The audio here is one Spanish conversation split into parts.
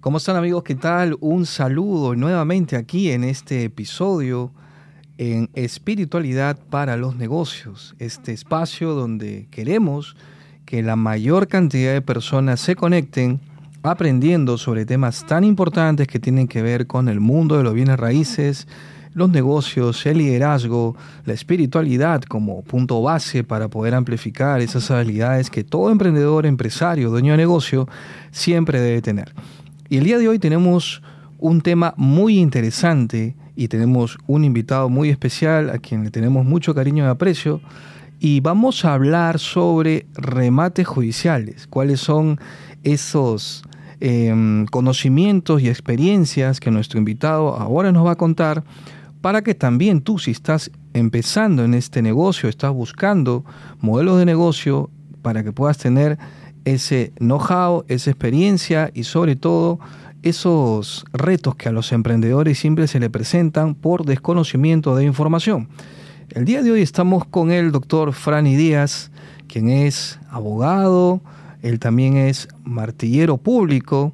¿Cómo están amigos? ¿Qué tal? Un saludo nuevamente aquí en este episodio en Espiritualidad para los Negocios, este espacio donde queremos que la mayor cantidad de personas se conecten aprendiendo sobre temas tan importantes que tienen que ver con el mundo de los bienes raíces, los negocios, el liderazgo, la espiritualidad como punto base para poder amplificar esas habilidades que todo emprendedor, empresario, dueño de negocio siempre debe tener. Y el día de hoy tenemos un tema muy interesante y tenemos un invitado muy especial a quien le tenemos mucho cariño y aprecio. Y vamos a hablar sobre remates judiciales, cuáles son esos em, conocimientos y experiencias que nuestro invitado ahora nos va a contar para que también tú, si estás empezando en este negocio, estás buscando modelos de negocio para que puedas tener ese know-how, esa experiencia y sobre todo esos retos que a los emprendedores siempre se le presentan por desconocimiento de información. El día de hoy estamos con el doctor Franny Díaz, quien es abogado, él también es martillero público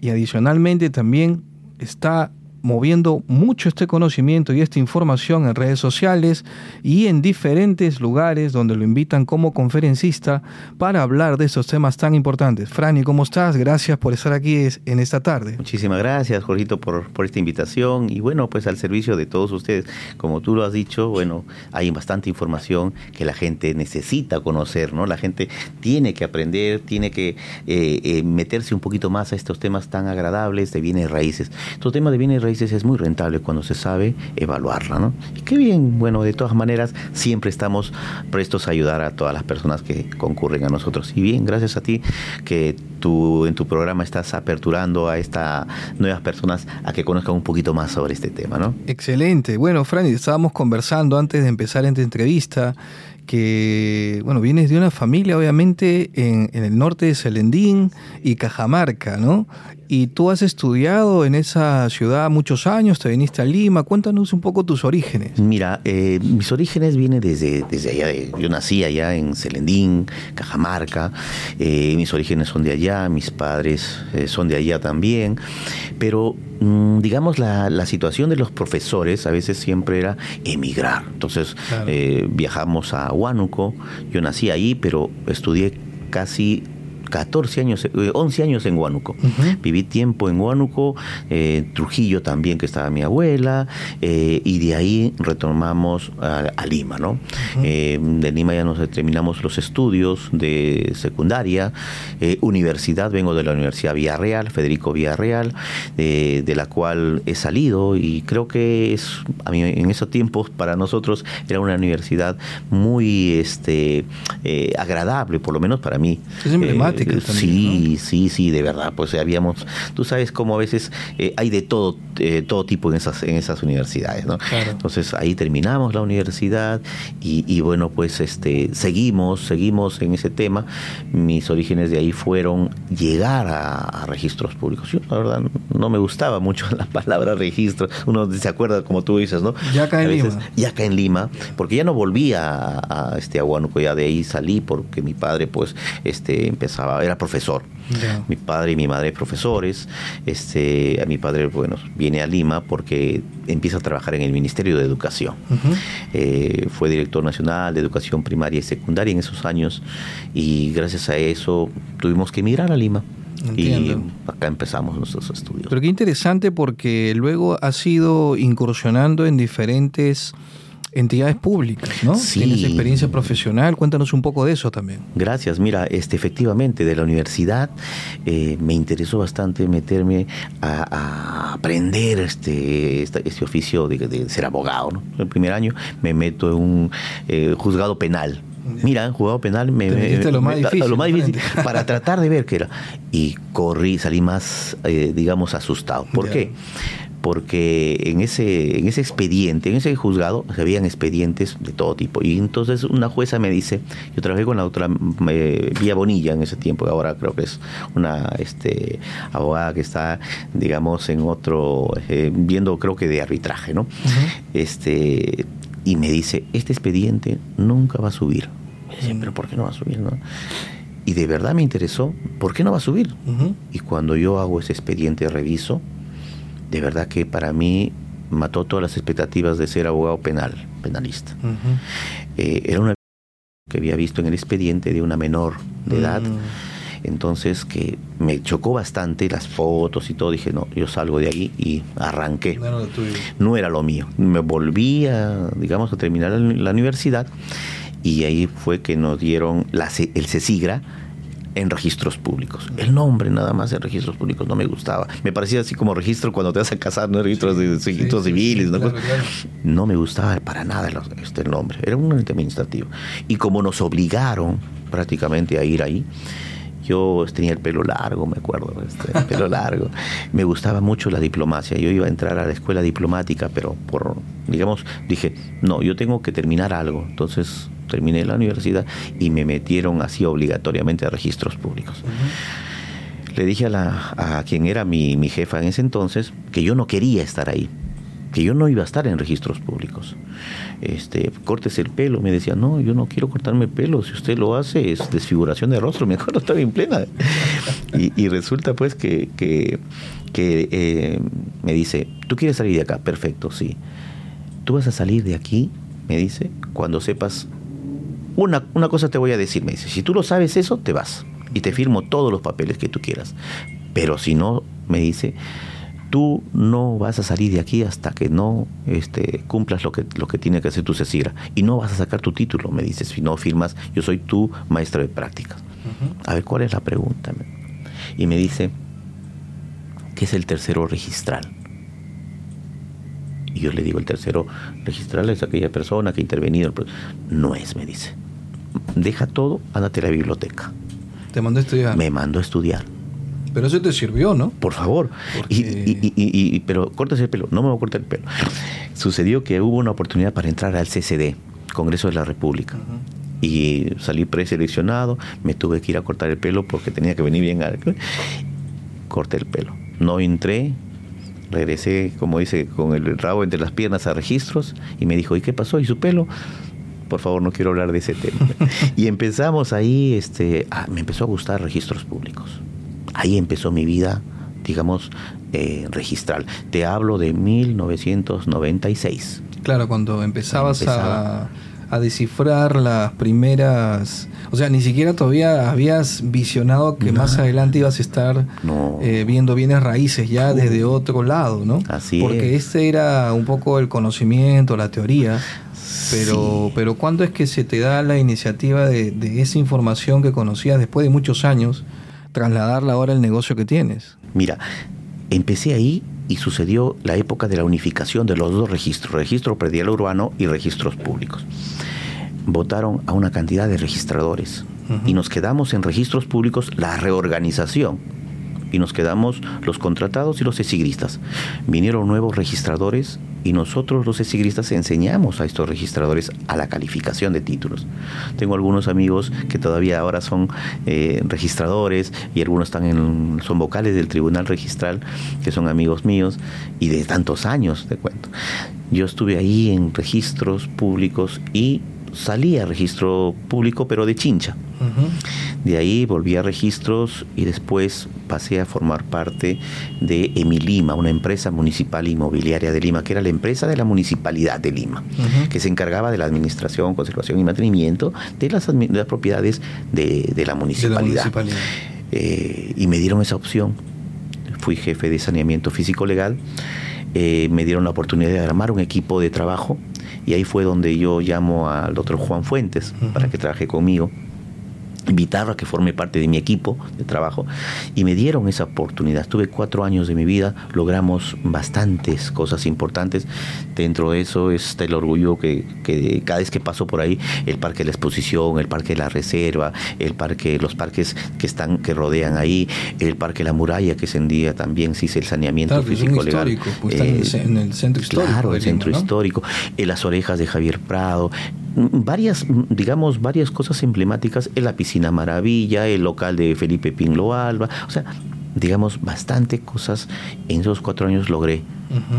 y adicionalmente también está moviendo mucho este conocimiento y esta información en redes sociales y en diferentes lugares donde lo invitan como conferencista para hablar de estos temas tan importantes. Franny, ¿cómo estás? Gracias por estar aquí en esta tarde. Muchísimas gracias, Jorgito, por, por esta invitación y bueno, pues al servicio de todos ustedes. Como tú lo has dicho, bueno, hay bastante información que la gente necesita conocer, ¿no? La gente tiene que aprender, tiene que eh, eh, meterse un poquito más a estos temas tan agradables de bienes raíces. Estos temas de bienes raíces es muy rentable cuando se sabe evaluarla, ¿no? Y qué bien, bueno, de todas maneras, siempre estamos prestos a ayudar a todas las personas que concurren a nosotros. Y bien, gracias a ti que tú en tu programa estás aperturando a estas nuevas personas a que conozcan un poquito más sobre este tema, ¿no? Excelente. Bueno, Franny, estábamos conversando antes de empezar esta entrevista que, bueno, vienes de una familia obviamente en, en, el norte de Selendín y Cajamarca, ¿no? Y tú has estudiado en esa ciudad muchos años, te viniste a Lima, cuéntanos un poco tus orígenes. Mira, eh, mis orígenes vienen desde, desde allá, de, yo nací allá en Selendín, Cajamarca, eh, mis orígenes son de allá, mis padres eh, son de allá también, pero mm, digamos la, la, situación de los profesores a veces siempre era emigrar, entonces claro. viajamos a Huánuco, yo nací ahí, pero estudié casi 14 años, 11 años en Huánuco. Uh -huh. Viví tiempo en Huánuco, eh, Trujillo también, que estaba mi abuela, eh, y de ahí retomamos a, a Lima, ¿no? Uh -huh. eh, de Lima ya nos terminamos los estudios de secundaria, eh, universidad, vengo de la Universidad Villarreal, Federico Villarreal, eh, de la cual he salido y creo que es, a mí, en esos tiempos para nosotros era una universidad muy este, eh, agradable, por lo menos para mí. Es emblemática. Eh, también, sí, ¿no? sí, sí, de verdad. Pues habíamos, tú sabes cómo a veces eh, hay de todo, eh, todo tipo en esas, en esas universidades, ¿no? Claro. Entonces ahí terminamos la universidad y, y, bueno, pues este, seguimos, seguimos en ese tema. Mis orígenes de ahí fueron llegar a, a registros públicos. Yo la verdad no me gustaba mucho la palabra registro. Uno se acuerda como tú dices, ¿no? Ya acá en veces, Lima. Ya acá en Lima, porque ya no volví a, a este a Huánuco, ya de ahí salí porque mi padre pues este empezaba, era profesor. Mi padre y mi madre profesores. Este, a mi padre, bueno, viene a Lima porque empieza a trabajar en el Ministerio de Educación. Uh -huh. eh, fue director nacional de educación primaria y secundaria en esos años y gracias a eso tuvimos que emigrar a Lima. Entiendo. Y acá empezamos nuestros estudios. Pero qué interesante porque luego has ido incursionando en diferentes entidades públicas, ¿no? Sí. Tienes experiencia profesional, cuéntanos un poco de eso también. Gracias, mira, este, efectivamente, de la universidad eh, me interesó bastante meterme a, a aprender este, este, este oficio de, de, ser abogado, ¿no? El primer año me meto en un eh, juzgado penal. Mira, juzgado penal me, me, lo más difícil, lo más difícil para tratar de ver qué era. Y corrí, salí más, eh, digamos, asustado. ¿Por qué? Porque en ese, en ese expediente, en ese juzgado, se habían expedientes de todo tipo. Y entonces una jueza me dice, yo trabajé con la doctora eh, Vía Bonilla en ese tiempo, ahora creo que es una este, abogada que está, digamos, en otro, eh, viendo creo que de arbitraje, ¿no? Uh -huh. este, y me dice, este expediente nunca va a subir. Me dice, pero ¿por qué no va a subir? No? y de verdad me interesó, ¿por qué no va a subir? Y cuando yo hago ese expediente, reviso, de verdad que para mí mató todas las expectativas de ser abogado penal, penalista. Eh, era una que había visto en el expediente de una menor de edad. Mm. Entonces que me chocó bastante las fotos y todo. Dije, no, yo salgo de ahí y arranqué. No era lo, mío. Me volví a, digamos, a terminar la universidad y ahí fue que nos dieron la, el CESIGRA en registros públicos. El nombre nada más en registros públicos no me gustaba. Me parecía así como registro cuando te vas a casar, ¿no? Registros, de, registros civiles. ¿no? me gustaba para nada el, este, el nombre. Era un ente administrativo. Y como nos obligaron prácticamente a ir ahí, yo tenía el pelo largo, me acuerdo, este, el pelo largo. Me gustaba mucho la diplomacia. Yo iba a entrar a la escuela diplomática, pero por, digamos, dije, no, yo tengo que terminar algo. Entonces terminé la universidad y me metieron así obligatoriamente a registros públicos. Le dije a, la, a quien era mi, mi jefa en ese entonces que yo no quería estar ahí, que yo no iba a estar en registros públicos. Este, cortes el pelo, me decía, no, yo no quiero cortarme el pelo, si usted lo hace es desfiguración de rostro, me acuerdo, estaba en plena. Y, resulta pues que, que, eh, me dice, ¿tú quieres salir de acá? Perfecto, sí. Tú vas a salir de aquí, me dice, cuando sepas una, una cosa te voy a decir, me dice, si tú lo sabes eso, te vas y te firmo todos los papeles que tú quieras. Pero si no, me dice, tú no vas a salir de aquí hasta que no este, cumplas lo que, lo que tiene que hacer tu CECIRA. Y no vas a sacar tu título, me dices, si no firmas, yo soy tu maestro de prácticas. A ver, ¿cuál es la pregunta? Y me dice, ¿qué es el tercero registral? Y yo le digo, el tercero registral es aquella persona que ha intervenido. No es, me dice deja todo, ándate a la biblioteca. ¿Te mandó a estudiar? Me mandó a estudiar. Pero eso te sirvió, ¿no? Por favor. Y, pero cortas el pelo. No me voy a cortar el pelo. Sucedió que hubo una oportunidad para entrar al CCD, Congreso de la República. Y salí preseleccionado, me tuve que ir a cortar el pelo porque tenía que venir bien. Corté el pelo. No entré, regresé, como dice, con el rabo entre las piernas a registros y me dijo, ¿y qué pasó? ¿Y su pelo? Por favor, no quiero hablar de ese tema. y empezamos ahí, este, me empezó a gustar registros públicos. Ahí empezó mi vida, digamos, eh, registral. Te hablo de 1996. Claro, cuando empezabas a, descifrar las primeras... O sea, ni siquiera todavía habías visionado que más adelante ibas a estar eh, viendo bienes raíces ya desde otro lado, ¿no? Así Porque este era un poco el conocimiento, la teoría. Pero, pero ¿cuándo es que se te da la iniciativa de, esa información que conocías después de muchos años, trasladarla ahora al negocio que tienes? Mira, empecé ahí y sucedió la época de la unificación de los dos registros, registro predial urbano y registros públicos. Votaron a una cantidad de registradores y nos quedamos en registros públicos la reorganización y nos quedamos los contratados y los esigristas. Vinieron nuevos registradores y nosotros los esigristas enseñamos a estos registradores a la calificación de títulos. Tengo algunos amigos que todavía ahora son eh, registradores y algunos están en, son vocales del Tribunal Registral, que son amigos míos y de tantos años, te cuento. Yo estuve ahí en registros públicos y salí a registro público, pero de chincha. De ahí volví a registros y después pasé a formar parte de Emilima, una empresa municipal inmobiliaria de Lima, que era la empresa de la municipalidad de Lima, que se encargaba de la administración, conservación y mantenimiento de las, propiedades de, la municipalidad. Eh, y me dieron esa opción. Fui jefe de saneamiento físico legal. Eh, me dieron la oportunidad de armar un equipo de trabajo y ahí fue donde yo llamo al doctor Juan Fuentes para que trabaje conmigo invitarlo a que forme parte de mi equipo de trabajo y me dieron esa oportunidad. Estuve cuatro años de mi vida, logramos bastantes cosas importantes. Dentro de eso está el orgullo que, que cada vez que paso por ahí, el parque de la exposición, el parque de la reserva, el parque, los parques que están, que rodean ahí, el parque de la muralla que día también se hizo el saneamiento físico legal. Pues en, el, centro histórico. Claro, el centro histórico, en las orejas de Javier Prado, varias, digamos, varias cosas emblemáticas. En la piscina Maravilla, el local de Felipe Pinlo Alba, o sea, digamos, bastante cosas. En esos cuatro años logré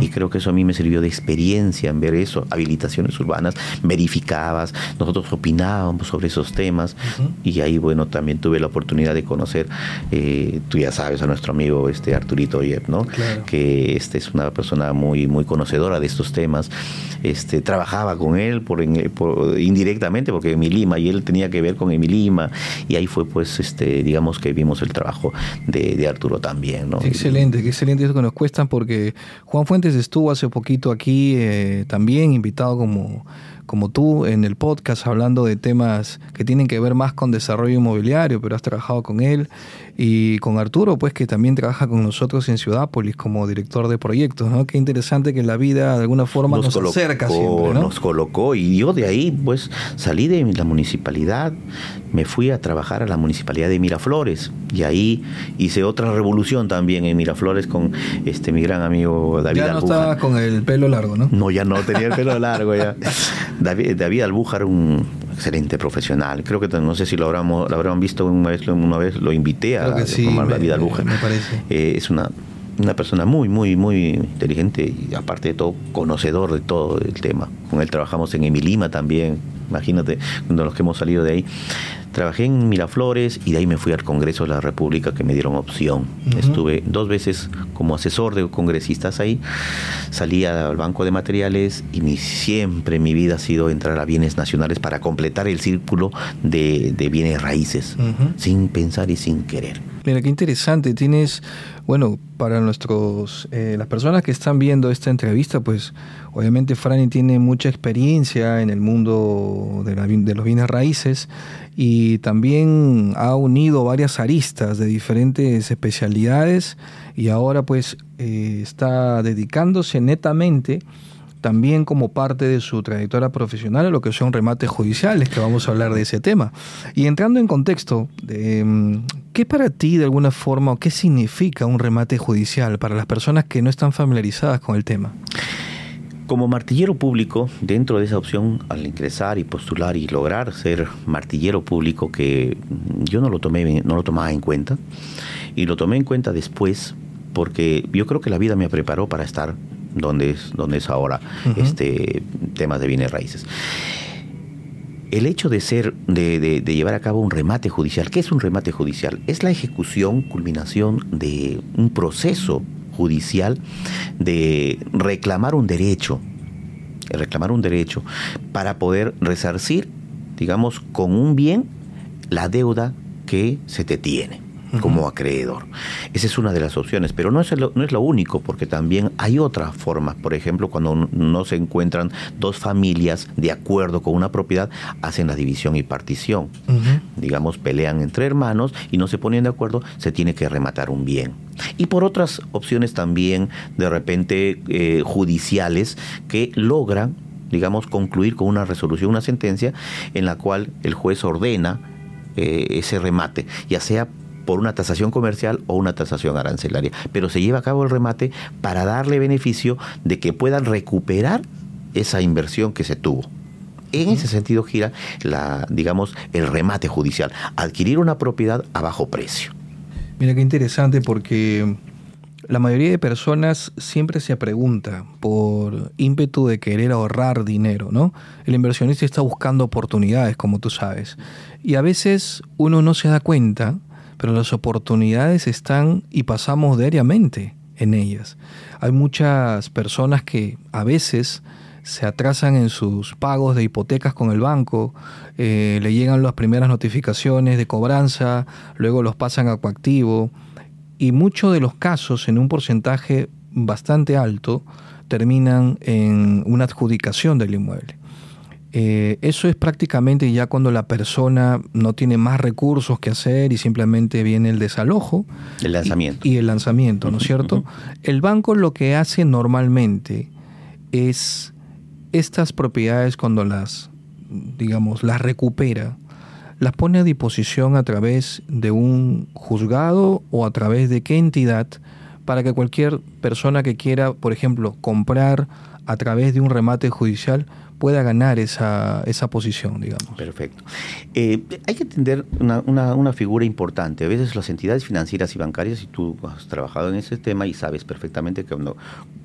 Y creo que eso a mí me sirvió de experiencia en ver eso, habilitaciones urbanas, verificabas, nosotros opinábamos sobre esos temas y ahí, bueno, también tuve la oportunidad de conocer, eh, tú ya sabes, a nuestro amigo este Arturito Oyev, ¿no? Que este es una persona muy, muy conocedora de estos temas. Este, trabajaba con él por, indirectamente porque Emilima y él tenía que ver con Emilima y ahí fue pues este digamos que vimos el trabajo de, Arturo también ¿no? excelente qué excelente eso que nos cuestan porque Juan Fuentes estuvo hace poquito aquí eh, también invitado como como tú en el podcast hablando de temas que tienen que ver más con desarrollo inmobiliario, pero has trabajado con él y con Arturo, pues que también trabaja con nosotros en Ciudápolis como director de proyectos, ¿no? Qué interesante que la vida de alguna forma nos, acerca siempre, ¿no? Nos colocó y yo de ahí pues salí de la municipalidad, me fui a trabajar a la municipalidad de Miraflores y ahí hice otra revolución también en Miraflores con este mi gran amigo David Ya no estaba con el pelo largo, ¿no? No, ya no tenía el pelo largo ya. David, David Albújar, un excelente profesional. Creo que no sé si lo habrán, lo habrán visto una vez, una vez lo invité a, Albújar. Me parece. Eh, es una una persona muy, muy, muy inteligente y aparte de todo, conocedor de todo el tema. Con él trabajamos en Emilima también, imagínate, cuando los que hemos salido de ahí. Trabajé en Miraflores y de ahí me fui al Congreso de la República que me dieron opción. Estuve dos veces como asesor de congresistas ahí. Salí al Banco de Materiales y mi, siempre mi vida ha sido entrar a bienes nacionales para completar el círculo de, bienes raíces, sin pensar y sin querer. Mira, qué interesante. Tienes, bueno, para nuestros, eh, las personas que están viendo esta entrevista, pues obviamente Franny tiene mucha experiencia en el mundo de, de los bienes raíces y también ha unido varias aristas de diferentes especialidades y ahora pues eh, está dedicándose netamente también como parte de su trayectoria profesional a lo que son remates judiciales, que vamos a hablar de ese tema. Y entrando en contexto, mm, ¿qué para ti de alguna forma o qué significa un remate judicial para las personas que no están familiarizadas con el tema? Como martillero público, dentro de esa opción, al ingresar y postular y lograr ser martillero público, que yo no lo tomé, no lo tomaba en cuenta, y lo tomé en cuenta después, porque yo creo que la vida me preparó para estar donde es, donde es ahora este temas de bienes raíces. El hecho de ser, de, de, llevar a cabo un remate judicial, ¿qué es un remate judicial? Es la ejecución, culminación de un proceso judicial de reclamar un derecho, reclamar un derecho para poder resarcir, digamos, con un bien la deuda que se te tiene como acreedor. Esa es una de las opciones, pero no es, lo, no es lo único, porque también hay otras formas. Por ejemplo, cuando no se encuentran dos familias de acuerdo con una propiedad, hacen la división y partición. Digamos, pelean entre hermanos y no se ponen de acuerdo, se tiene que rematar un bien. Y por otras opciones también, de repente, eh, judiciales, que logran, digamos, concluir con una resolución, una sentencia, en la cual el juez ordena eh, ese remate, ya sea por una tasación comercial o una tasación arancelaria. Pero se lleva a cabo el remate para darle beneficio de que puedan recuperar esa inversión que se tuvo. En ese sentido gira la, digamos, el remate judicial, adquirir una propiedad a bajo precio. Mira qué interesante porque la mayoría de personas siempre se pregunta por ímpetu de querer ahorrar dinero, ¿no? El inversionista está buscando oportunidades, como tú sabes. Y a veces uno no se da cuenta pero las oportunidades están y pasamos diariamente en ellas. Hay muchas personas que a veces se atrasan en sus pagos de hipotecas con el banco, eh, le llegan las primeras notificaciones de cobranza, luego los pasan a coactivo y muchos de los casos, en un porcentaje bastante alto, terminan en una adjudicación del inmueble. Eh, eso es prácticamente ya cuando la persona no tiene más recursos que hacer y simplemente viene el desalojo. El lanzamiento. Y, el lanzamiento, ¿no es cierto? El banco lo que hace normalmente es estas propiedades cuando las, digamos, las recupera, las pone a disposición a través de un juzgado o a través de qué entidad para que cualquier persona que quiera, por ejemplo, comprar a través de un remate judicial pueda ganar esa, esa posición, digamos. Perfecto. Eh, hay que entender una, una, figura importante. A veces las entidades financieras y bancarias, y tú has trabajado en ese tema y sabes perfectamente que,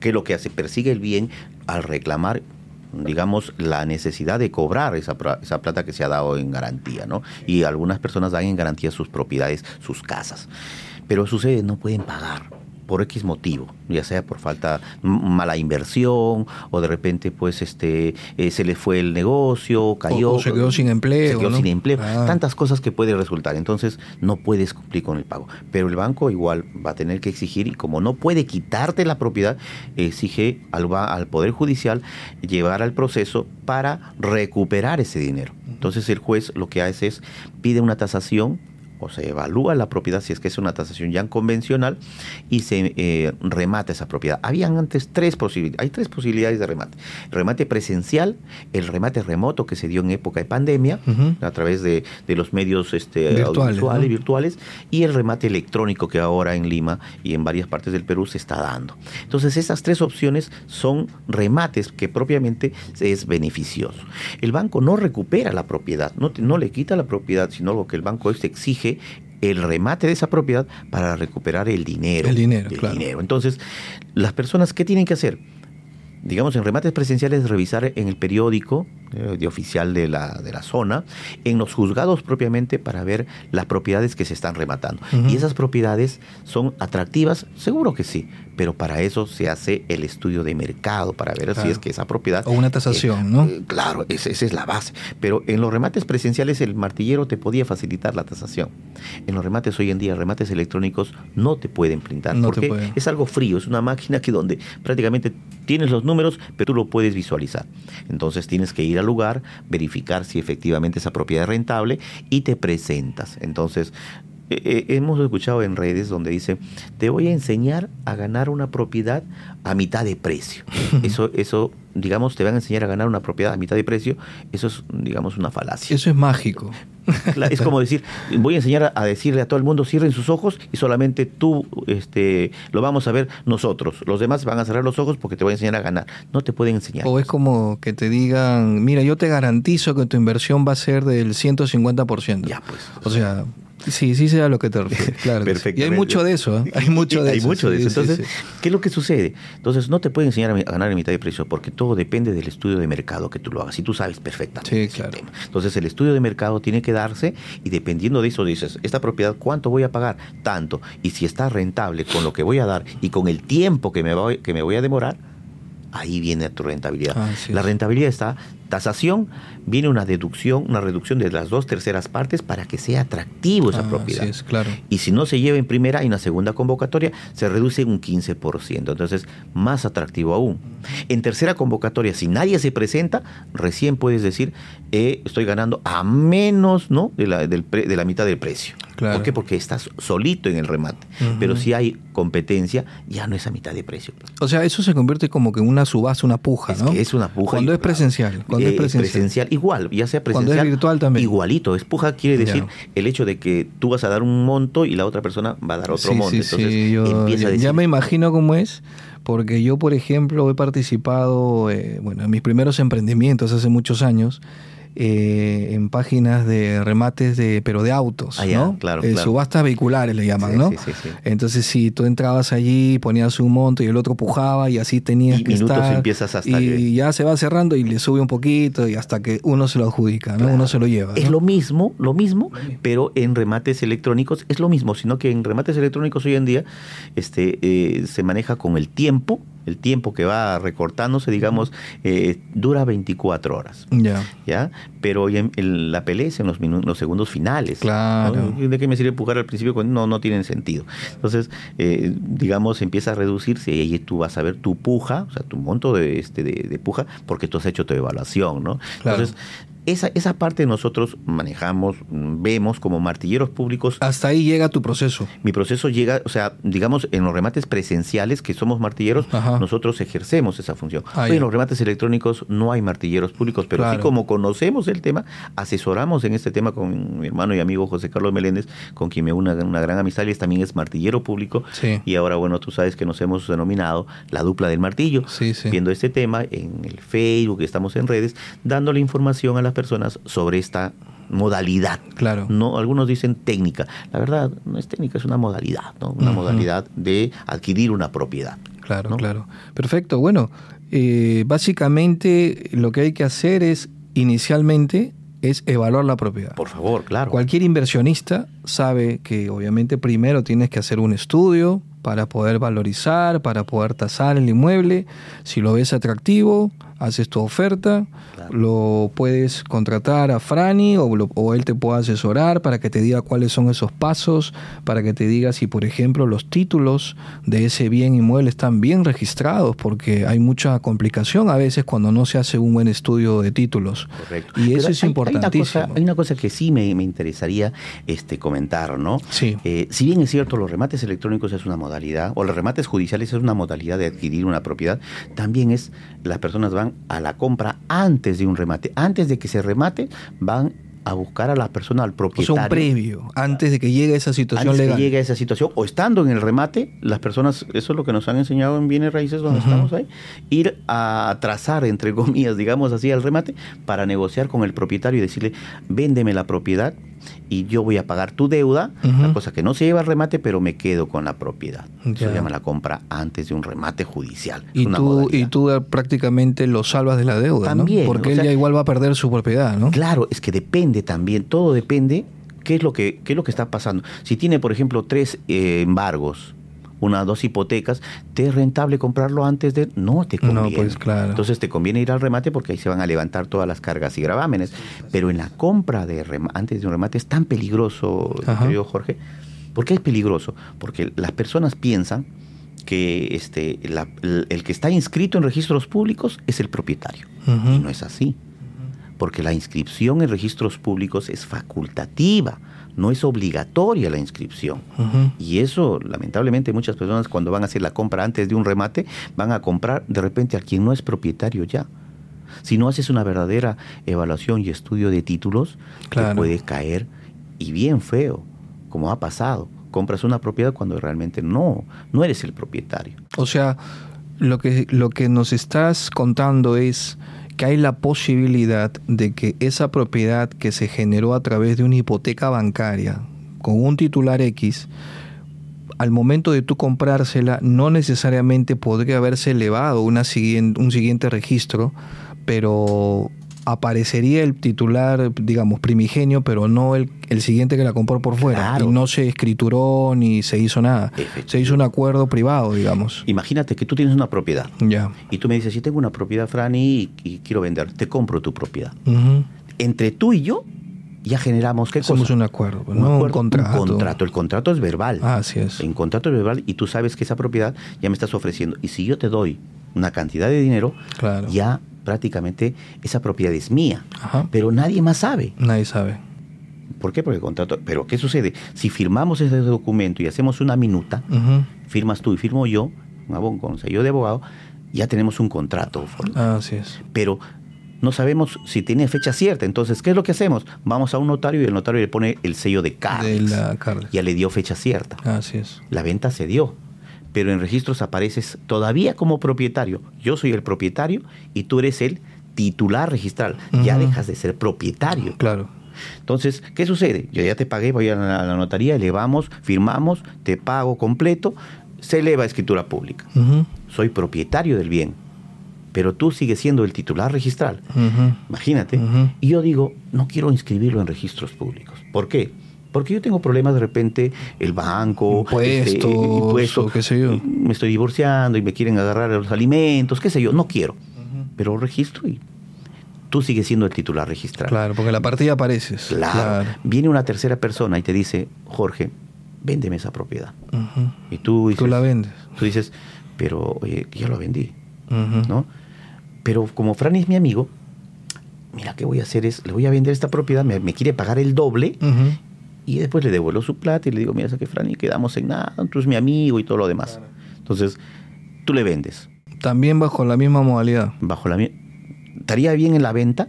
que lo que hace persigue el bien al reclamar digamos, la necesidad de cobrar esa, esa plata que se ha dado en garantía, ¿no? Y algunas personas dan en garantía sus propiedades, sus casas. Pero sucede, no pueden pagar por X motivo, ya sea por falta mala inversión o de repente pues este eh, se le fue el negocio, cayó, o, se quedó sin empleo, se quedó sin empleo, tantas cosas que puede resultar, entonces no puedes cumplir con el pago, pero el banco igual va a tener que exigir y como no puede quitarte la propiedad, exige al, al poder judicial llevar al proceso para recuperar ese dinero. Entonces el juez lo que hace es pide una tasación o se evalúa la propiedad si es que es una tasación ya convencional y se eh, remata esa propiedad. Habían antes tres posibilidades, hay tres posibilidades de remate. El remate presencial, el remate remoto que se dio en época de pandemia a través de, los medios este, virtuales, audiovisuales, virtuales y el remate electrónico que ahora en Lima y en varias partes del Perú se está dando. Entonces esas tres opciones son remates que propiamente es beneficioso. El banco no recupera la propiedad, no, no le quita la propiedad, sino lo que el banco es exige el remate de esa propiedad para recuperar el dinero. El dinero, claro. dinero. Entonces, las personas, ¿qué tienen que hacer? Digamos, en remates presenciales, revisar en el periódico eh, de oficial de la, de la zona, en los juzgados propiamente para ver las propiedades que se están rematando. Y esas propiedades son atractivas, seguro que sí, pero para eso se hace el estudio de mercado, para ver si es que esa propiedad... O una tasación, ¿no? Eh, claro, esa, es la base. Pero en los remates presenciales el martillero te podía facilitar la tasación. En los remates hoy en día, remates electrónicos no te pueden printar, porque es algo frío, es una máquina que donde prácticamente tienes los números, pero tú lo puedes visualizar. Entonces tienes que ir al lugar, verificar si efectivamente esa propiedad es rentable y te presentas. Entonces, eh, eh, hemos escuchado en redes donde dice, te voy a enseñar a ganar una propiedad a mitad de precio. Eso, eso, digamos, te van a enseñar a ganar una propiedad a mitad de precio. Eso es, digamos, una falacia. Eso es mágico. Es como decir, voy a enseñar a decirle a todo el mundo, cierren sus ojos y solamente tú este, lo vamos a ver nosotros. Los demás van a cerrar los ojos porque te voy a enseñar a ganar. No te pueden enseñar. O es como que te digan, mira, yo te garantizo que tu inversión va a ser del 150%. Ya, pues. O sea, Sí, sí sea lo que te refieres, claro. Y hay mucho de eso, ¿eh? hay mucho de hay eso. mucho de eso. Entonces, ¿qué es lo que sucede? Entonces, no te pueden enseñar a ganar en mitad de precio porque todo depende del estudio de mercado que tú lo hagas. Y tú sabes perfectamente. Sí, claro. Entonces, el estudio de mercado tiene que darse y dependiendo de eso dices, esta propiedad, ¿cuánto voy a pagar? Tanto. Y si está rentable con lo que voy a dar y con el tiempo que me voy, que me voy a demorar, ahí viene tu rentabilidad. la rentabilidad está tasación, viene una deducción, una reducción de las dos terceras partes para que sea atractivo esa ah, propiedad. Es, claro. Y si no se lleva en primera y en la segunda convocatoria, se reduce un 15%. Entonces, más atractivo aún. En tercera convocatoria, si nadie se presenta, recién puedes decir, eh, estoy ganando a menos ¿no? de, la, de la mitad del precio. ¿Por qué? Porque estás solito en el remate. Pero si hay competencia, ya no es a mitad de precio. O sea, eso se convierte como que en una subasta, una puja, ¿no? es una puja. Cuando es presencial. Cuando es eh, presencial. Igual, ya sea presencial. Cuando es virtual también. Igualito. Es puja quiere decir el hecho de que tú vas a dar un monto y la otra persona va a dar otro monto. Entonces, ya, ya me imagino cómo es porque yo, por ejemplo, he participado, eh, bueno, en mis primeros emprendimientos hace muchos años, eh, en páginas de remates de pero de autos, ah, ¿no? Claro, eh, Subastas vehiculares le llaman, ¿no? Entonces si tú entrabas allí, ponías un monto y el otro pujaba y así tenías y que minutos empiezas hasta y ya se va cerrando y le sube un poquito y hasta que uno se lo adjudica, ¿no? Uno se lo lleva. Es lo mismo, lo mismo, pero en remates electrónicos es lo mismo, sino que en remates electrónicos hoy en día este eh, se maneja con el tiempo el tiempo que va recortándose, digamos, eh, dura 24 horas. Ya. ¿Ya? Pero en, la pelea es en los, los segundos finales. Claro. ¿De qué me sirve empujar al principio? No, no tienen sentido. Entonces, eh, digamos, empieza a reducirse y tú vas a ver tu puja, o sea, tu monto de, este, de, puja, porque tú has hecho tu evaluación, ¿no? Entonces, esa, esa parte nosotros manejamos, vemos como martilleros públicos. Hasta ahí llega tu proceso. Mi proceso llega, o sea, digamos, en los remates presenciales, que somos martilleros, nosotros ejercemos esa función. Ah, en los remates electrónicos no hay martilleros públicos, pero sí como conocemos el tema, asesoramos en este tema con mi hermano y amigo José Carlos Meléndez, con quien me une una, gran amistad, y también es martillero público. Y ahora, bueno, tú sabes que nos hemos denominado la dupla del martillo, viendo este tema en el Facebook, estamos en redes, dándole información a la personas sobre esta modalidad. Claro. No, algunos dicen técnica. La verdad, no es técnica, es una modalidad, ¿no? Una modalidad de adquirir una propiedad. Claro, claro. Perfecto. Bueno, eh, básicamente lo que hay que hacer es inicialmente es evaluar la propiedad. Por favor, claro. Cualquier inversionista sabe que obviamente primero tienes que hacer un estudio para poder valorizar, para poder tasar el inmueble. Si lo ves atractivo, haces tu oferta, lo puedes contratar a Frani o, él te puede asesorar para que te diga cuáles son esos pasos, para que te diga si, por ejemplo, los títulos de ese bien inmueble están bien registrados, porque hay mucha complicación a veces cuando no se hace un buen estudio de títulos. Correcto. Y eso es importantísimo. Hay una, cosa, que sí me, interesaría este, comentar, ¿no? Sí. Eh, si bien es cierto, los remates electrónicos es una modalidad, o los remates judiciales es una modalidad de adquirir una propiedad, también es, las personas van a la compra antes de un remate. Antes de que se remate, van a buscar a la persona, al propietario. O sea, un previo, antes de que llegue esa situación antes legal. que llegue esa situación, o estando en el remate, las personas, eso es lo que nos han enseñado en bienes raíces donde estamos ahí, ir a trazar, entre comillas, digamos así, al remate, para negociar con el propietario y decirle, véndeme la propiedad, y yo voy a pagar tu deuda, la cosa que no se lleva al remate, pero me quedo con la propiedad. se llama la compra antes de un remate judicial. Y, tú, y tú prácticamente lo salvas de la deuda, también, Porque él ya igual va a perder su propiedad, ¿no? Claro, es que depende también, todo depende qué es lo que, qué es lo que está pasando. Si tiene, por ejemplo, tres eh, embargos, una dos hipotecas, ¿te es rentable comprarlo antes de...? No, te conviene. No, pues claro. Entonces te conviene ir al remate porque ahí se van a levantar todas las cargas y gravámenes. Pero en la compra de antes de un remate es tan peligroso, querido Jorge. ¿Por qué es peligroso? Porque las personas piensan que este, el, que está inscrito en registros públicos es el propietario. Y no es así. Porque la inscripción en registros públicos es facultativa no es obligatoria la inscripción. Y eso, lamentablemente, muchas personas cuando van a hacer la compra antes de un remate, van a comprar de repente a quien no es propietario ya. Si no haces una verdadera evaluación y estudio de títulos, te puede caer y bien feo, como ha pasado. Compras una propiedad cuando realmente no, no eres el propietario. O sea, lo que, lo que nos estás contando es que hay la posibilidad de que esa propiedad que se generó a través de una hipoteca bancaria con un titular X, al momento de tú comprársela, no necesariamente podría haberse elevado una siguiente, un siguiente registro, pero aparecería el titular, digamos, primigenio, pero no el, el siguiente que la compró por fuera. Y no se escrituró ni se hizo nada. Se hizo un acuerdo privado, digamos. Imagínate que tú tienes una propiedad. Ya. Y tú me dices, si tengo una propiedad, Franny, y, quiero vender, te compro tu propiedad. Entre tú y yo, ya generamos qué Somos un acuerdo, un, contrato. Un contrato. El contrato es verbal. Ah, así es. En contrato es verbal y tú sabes que esa propiedad ya me estás ofreciendo. Y si yo te doy una cantidad de dinero, claro. ya prácticamente esa propiedad es mía, pero nadie más sabe. Nadie sabe. ¿Por qué? Porque el contrato. Pero ¿qué sucede? Si firmamos ese documento y hacemos una minuta, firmas tú y firmo yo, un con sello de abogado, ya tenemos un contrato. Así es. Pero no sabemos si tiene fecha cierta. Entonces, ¿qué es lo que hacemos? Vamos a un notario y el notario le pone el sello de carga. Ya le dio fecha cierta. Así es. La venta se dio pero en registros apareces todavía como propietario. Yo soy el propietario y tú eres el titular registral. Ya dejas de ser propietario. Claro. Entonces, ¿qué sucede? Yo ya te pagué, voy a la, notaría, elevamos, firmamos, te pago completo, se eleva a escritura pública. Soy propietario del bien, pero tú sigues siendo el titular registral. Imagínate. Y yo digo, no quiero inscribirlo en registros públicos. ¿Por qué? Porque yo tengo problemas de repente, el banco, impuestos, qué sé yo. me estoy divorciando y me quieren agarrar los alimentos, qué sé yo, no quiero. Pero registro y tú sigues siendo el titular registrado. Claro, porque la partida apareces. Claro. Viene una tercera persona y te dice, Jorge, véndeme esa propiedad. Y tú dices, Tú la vendes. Tú dices, pero oye, ya lo vendí. ¿No? Pero como Fran es mi amigo, mira, ¿qué voy a hacer? Es, le voy a vender esta propiedad, me, me quiere pagar el doble. Y después le devuelvo su plata y le digo, mira, que Fran, y quedamos en nada, tú eres mi amigo y todo lo demás. Entonces, tú le vendes. También bajo la misma modalidad. Bajo la ¿Estaría bien en la venta?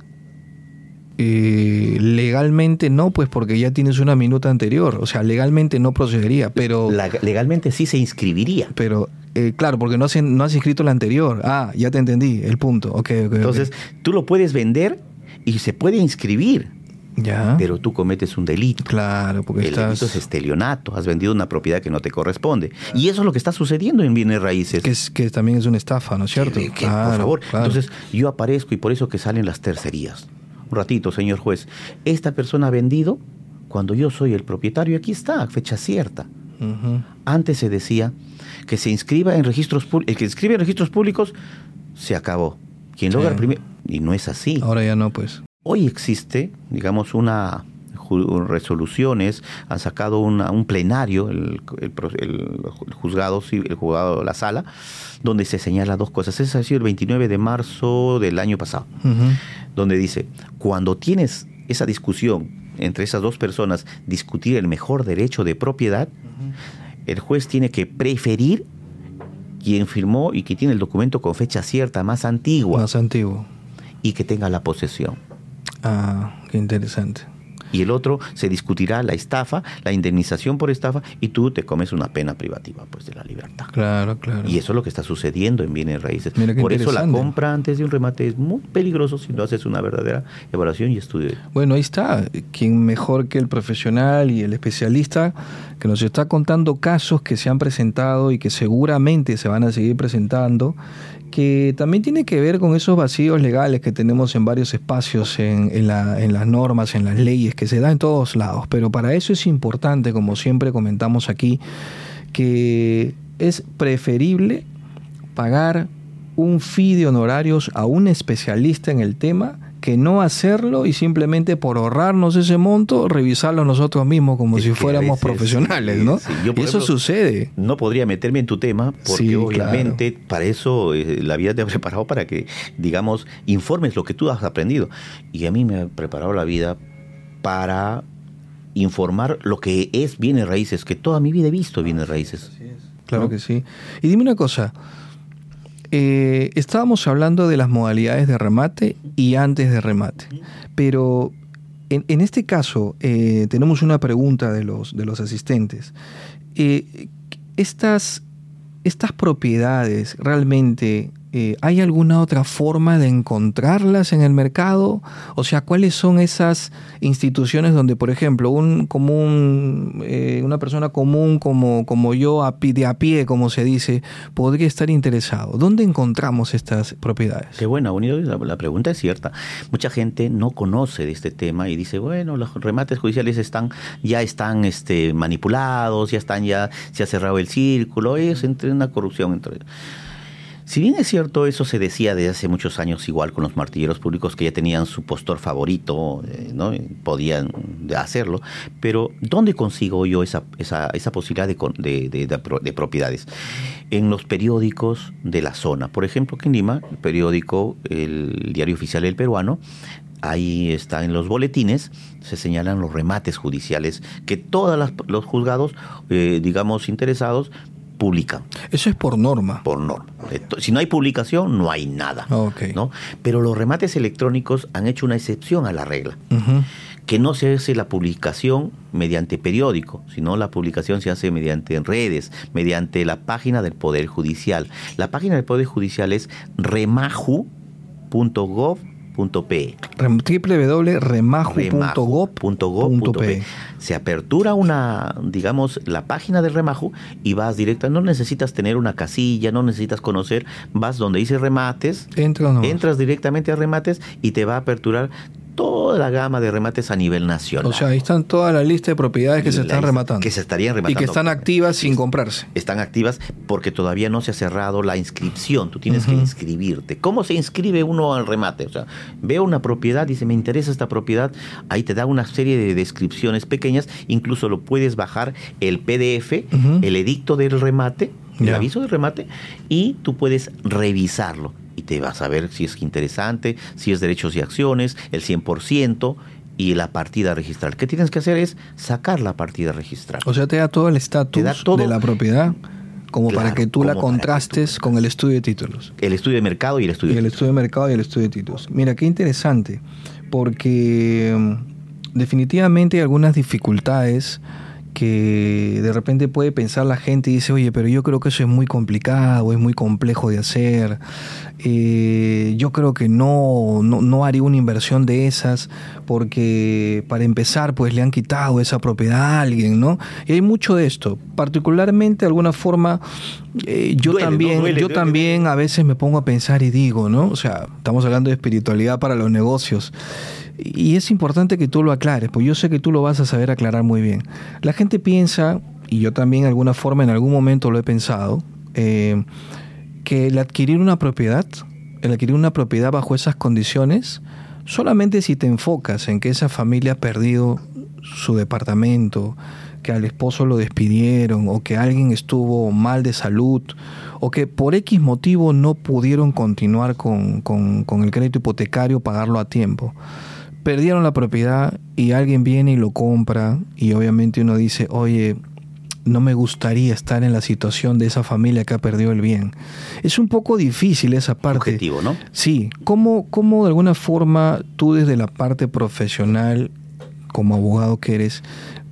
Eh, legalmente no, pues porque ya tienes una minuta anterior. O sea, legalmente no procedería, pero... legalmente sí se inscribiría. Pero, eh, claro, porque no has, no has inscrito la anterior. Ah, ya te entendí, el punto. Ok, ok. Entonces, tú lo puedes vender y se puede inscribir. Ya. Pero tú cometes un delito. Claro, porque el delito es estelionato. Has vendido una propiedad que no te corresponde. Y eso es lo que está sucediendo en bienes raíces. Que, es, que también es una estafa, ¿no es cierto? por favor. Entonces, yo aparezco y por eso que salen las tercerías ratito, señor juez, esta persona ha vendido cuando yo soy el propietario, aquí está, fecha cierta. Antes se decía que se inscriba en registros públicos, el que inscribe en registros públicos se acabó. Quien logra el primer y no es así. Ahora ya no, pues. Hoy existe, digamos, una resoluciones, han sacado un plenario, el, juzgado, el juzgado de la sala, donde se señala dos cosas. Es decir, el 29 de marzo del año pasado, donde dice, cuando tienes esa discusión entre esas dos personas, discutir el mejor derecho de propiedad, el juez tiene que preferir quien firmó y que tiene el documento con fecha cierta, más antigua. Más antiguo. Y que tenga la posesión. Ah, qué interesante y el otro se discutirá la estafa, la indemnización por estafa y tú te comes una pena privativa pues de la libertad. Claro, claro. Y eso es lo que está sucediendo en bienes raíces. por eso la compra antes de un remate es muy peligroso si no haces una verdadera evaluación y estudio. Bueno, ahí está. ¿Quién mejor que el profesional y el especialista que nos está contando casos que se han presentado y que seguramente se van a seguir presentando que también tiene que ver con esos vacíos legales que tenemos en varios espacios, en, las normas, en las leyes, que se da en todos lados. Pero para eso es importante, como siempre comentamos aquí, que es preferible pagar un fee de honorarios a un especialista en el tema que no hacerlo y simplemente por ahorrarnos ese monto, revisarlo nosotros mismos como si fuéramos profesionales, ¿no? y eso sucede. No podría meterme en tu tema porque obviamente para eso eh, la vida te ha preparado para que, digamos, informes lo que tú has aprendido. Y a mí me ha preparado la vida para informar lo que es bienes raíces, que toda mi vida he visto bienes raíces. Claro que sí. Y dime una cosa, eh, estábamos hablando de las modalidades de remate y antes de remate, pero en, este caso eh, tenemos una pregunta de los, de los asistentes. Eh, estas, estas propiedades realmente eh, ¿hay alguna otra forma de encontrarlas en el mercado? O sea, ¿cuáles son esas instituciones donde, por ejemplo, un común, eh, una persona común como, como yo, a pie, de a pie, como se dice, podría estar interesado? ¿Dónde encontramos estas propiedades? Qué buena, Unido. La, pregunta es cierta. Mucha gente no conoce de este tema y dice, bueno, los remates judiciales están, ya están este, manipulados, ya están, ya se ha cerrado el círculo, es entre una corrupción entre si bien es cierto, eso se decía desde hace muchos años igual con los martilleros públicos que ya tenían su postor favorito, eh, ¿no? podían hacerlo, pero ¿dónde consigo yo esa, esa, esa posibilidad de, de, de, propiedades? En los periódicos de la zona. Por ejemplo, que en Lima, el periódico, el diario oficial del peruano, ahí está en los boletines, se señalan los remates judiciales que todos los juzgados, eh, digamos, interesados, publican. Eso es por norma. Por norma. Si no hay publicación, no hay nada. ¿no? Pero los remates electrónicos han hecho una excepción a la regla. Que no se hace la publicación mediante periódico, sino la publicación se hace mediante redes, mediante la página del Poder Judicial. La página del Poder Judicial es remaju.gov www.remaju.gov.pe Se apertura una, digamos, la página del Remaju y vas directa, no necesitas tener una casilla, no necesitas conocer, vas donde dice remates, entras directamente a remates y te va a aperturar toda la gama de remates a nivel nacional. O sea, ahí están toda la lista de propiedades que se están rematando. Que se estarían rematando. Y que están activas sin comprarse. Están activas porque todavía no se ha cerrado la inscripción. Tú tienes que inscribirte. ¿Cómo se inscribe uno al remate? O sea, veo una propiedad, dice, me interesa esta propiedad. Ahí te da una serie de descripciones pequeñas. Incluso lo puedes bajar el PDF, el edicto del remate, el aviso del remate, y tú puedes revisarlo y te vas a ver si es interesante, si es derechos y acciones, el 100% y la partida registral. ¿Qué tienes que hacer es sacar la partida registral. O sea, te da todo el estatus de la propiedad como para que tú la contrastes con el estudio de títulos. El estudio de mercado y el estudio. Y el estudio de mercado y el estudio de títulos. Mira, qué interesante, porque mm, definitivamente hay algunas dificultades que de repente puede pensar la gente y dice, oye, pero yo creo que eso es muy complicado, es muy complejo de hacer, eh, yo creo que no, no, no, haría una inversión de esas porque para empezar pues le han quitado esa propiedad a alguien, ¿no? Y hay mucho de esto, particularmente de alguna forma eh, yo también, yo también a veces me pongo a pensar y digo, ¿no? O sea, estamos hablando de espiritualidad para los negocios. Y es importante que tú lo aclares, pues yo sé que tú lo vas a saber aclarar muy bien. La gente piensa, y yo también de alguna forma en algún momento lo he pensado, eh, que el adquirir una propiedad, el adquirir una propiedad bajo esas condiciones, solamente si te enfocas en que esa familia ha perdido su departamento, que al esposo lo despidieron o que alguien estuvo mal de salud o que por X motivo no pudieron continuar con, con el crédito hipotecario, pagarlo a tiempo perdieron la propiedad y alguien viene y lo compra y obviamente uno dice, oye, no me gustaría estar en la situación de esa familia que ha perdido el bien. Es un poco difícil esa parte. Objetivo, ¿no? Sí. ¿Cómo, ¿Cómo de alguna forma tú desde la parte profesional, como abogado que eres,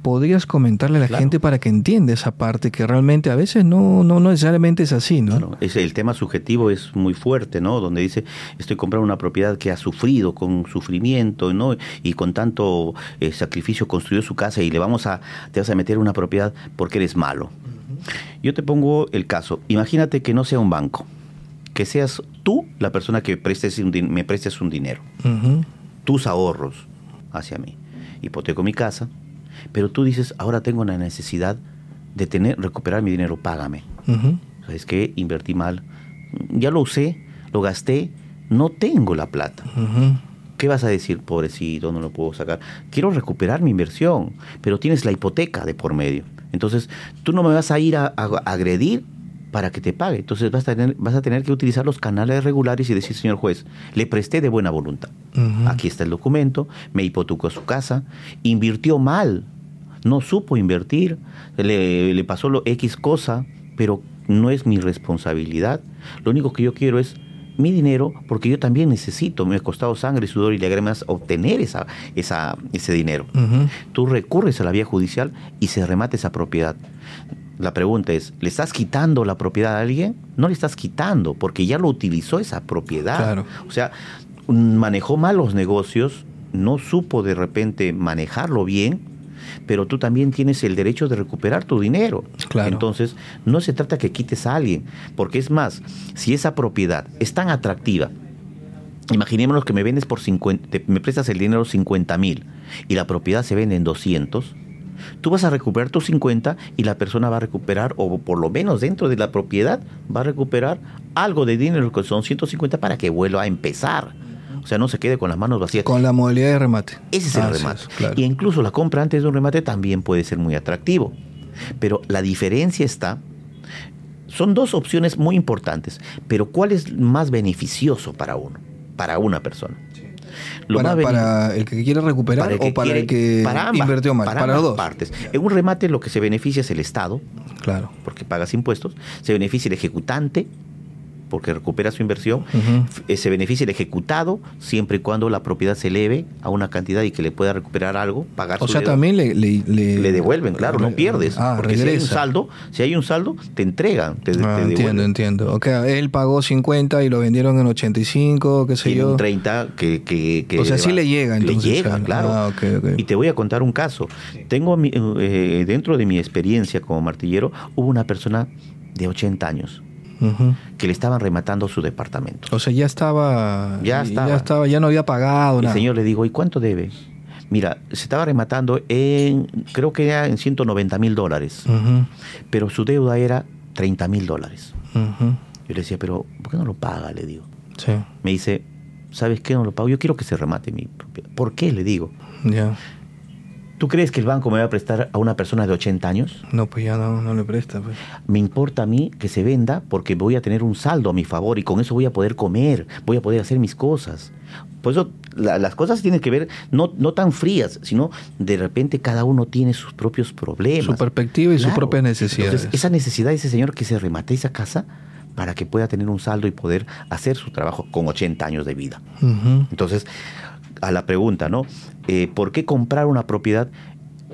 podrías comentarle a la gente para que entienda esa parte que realmente a veces no, no, necesariamente es así, ¿no? es, el tema subjetivo es muy fuerte, ¿no? Donde dice, estoy comprando una propiedad que ha sufrido con sufrimiento, ¿no? Y con tanto eh, sacrificio construyó su casa y le vamos a, te vas a meter en una propiedad porque eres malo. Yo te pongo el caso, imagínate que no sea un banco, que seas tú la persona que prestes me prestes un dinero, tus ahorros hacia mí. Hipoteco mi casa, pero tú dices, ahora tengo la necesidad de tener, recuperar mi dinero, págame. ¿Sabes qué? Invertí mal. Ya lo usé, lo gasté, no tengo la plata. ¿Qué vas a decir, pobrecito, no lo puedo sacar? Quiero recuperar mi inversión, pero tienes la hipoteca de por medio. Entonces, tú no me vas a ir a, agredir para que te pague. Entonces vas a, tener, vas a tener que utilizar los canales regulares y decir, señor juez, le presté de buena voluntad. Aquí está el documento, me hipotecó su casa, invirtió mal no supo invertir, le, pasó lo X cosa, pero no es mi responsabilidad. Lo único que yo quiero es mi dinero porque yo también necesito, me ha costado sangre, sudor y lágrimas obtener esa, esa, ese dinero. Tú recurres a la vía judicial y se remate esa propiedad. La pregunta es, ¿le estás quitando la propiedad a alguien? No le estás quitando porque ya lo utilizó esa propiedad. O sea, manejó mal los negocios, no supo de repente manejarlo bien pero tú también tienes el derecho de recuperar tu dinero. Entonces, no se trata que quites a alguien, porque es más, si esa propiedad es tan atractiva, imaginémonos que me vendes por 50, me prestas el dinero 50 mil y la propiedad se vende en 200, tú vas a recuperar tus 50 y la persona va a recuperar, o por lo menos dentro de la propiedad, va a recuperar algo de dinero que son 150 para que vuelva a empezar. O sea, no se quede con las manos vacías. Con la modalidad de remate. Ese es el remate. Y incluso la compra antes de un remate también puede ser muy atractivo. Pero la diferencia está son dos opciones muy importantes, pero ¿cuál es más beneficioso para uno, para una persona? Para, el que quiere recuperar o para el que invirtió mal, para, las dos partes. En un remate lo que se beneficia es el Estado, claro, porque pagas impuestos, se beneficia el ejecutante, porque recupera su inversión, eh, se beneficia el ejecutado siempre y cuando la propiedad se eleve a una cantidad y que le pueda recuperar algo, pagar o sea, también le, le, devuelven, claro, no pierdes. Ah, porque si hay un saldo, si hay un saldo, te entregan, te, ah, Entiendo, entiendo. Ok, él pagó 50 y lo vendieron en 85, qué sé yo. Un 30 que, que, O sea, sí le llega entonces. Le llega, claro. Ah, y te voy a contar un caso. Tengo eh, dentro de mi experiencia como martillero, hubo una persona de 80 años que le estaban rematando su departamento. O sea, ya estaba, ya estaba, ya, no había pagado. El señor le dijo, ¿y cuánto debe? Mira, se estaba rematando en, creo que era en 190 mil dólares, pero su deuda era 30 mil dólares. Yo le decía, pero ¿por qué no lo paga? Le digo. Sí. Me dice, ¿sabes qué? No lo pago. Yo quiero que se remate mi propiedad. ¿Por qué? Le digo. Ya. ¿Tú crees que el banco me va a prestar a una persona de 80 años? No, pues ya no, no le presta. Pues. Me importa a mí que se venda porque voy a tener un saldo a mi favor y con eso voy a poder comer, voy a poder hacer mis cosas. Por eso las cosas tienen que ver no, no tan frías, sino de repente cada uno tiene sus propios problemas. Su perspectiva y sus propias necesidades. Entonces, esa necesidad de ese señor que se remate esa casa para que pueda tener un saldo y poder hacer su trabajo con 80 años de vida. Entonces, a la pregunta, ¿no? Eh, ¿Por qué comprar una propiedad?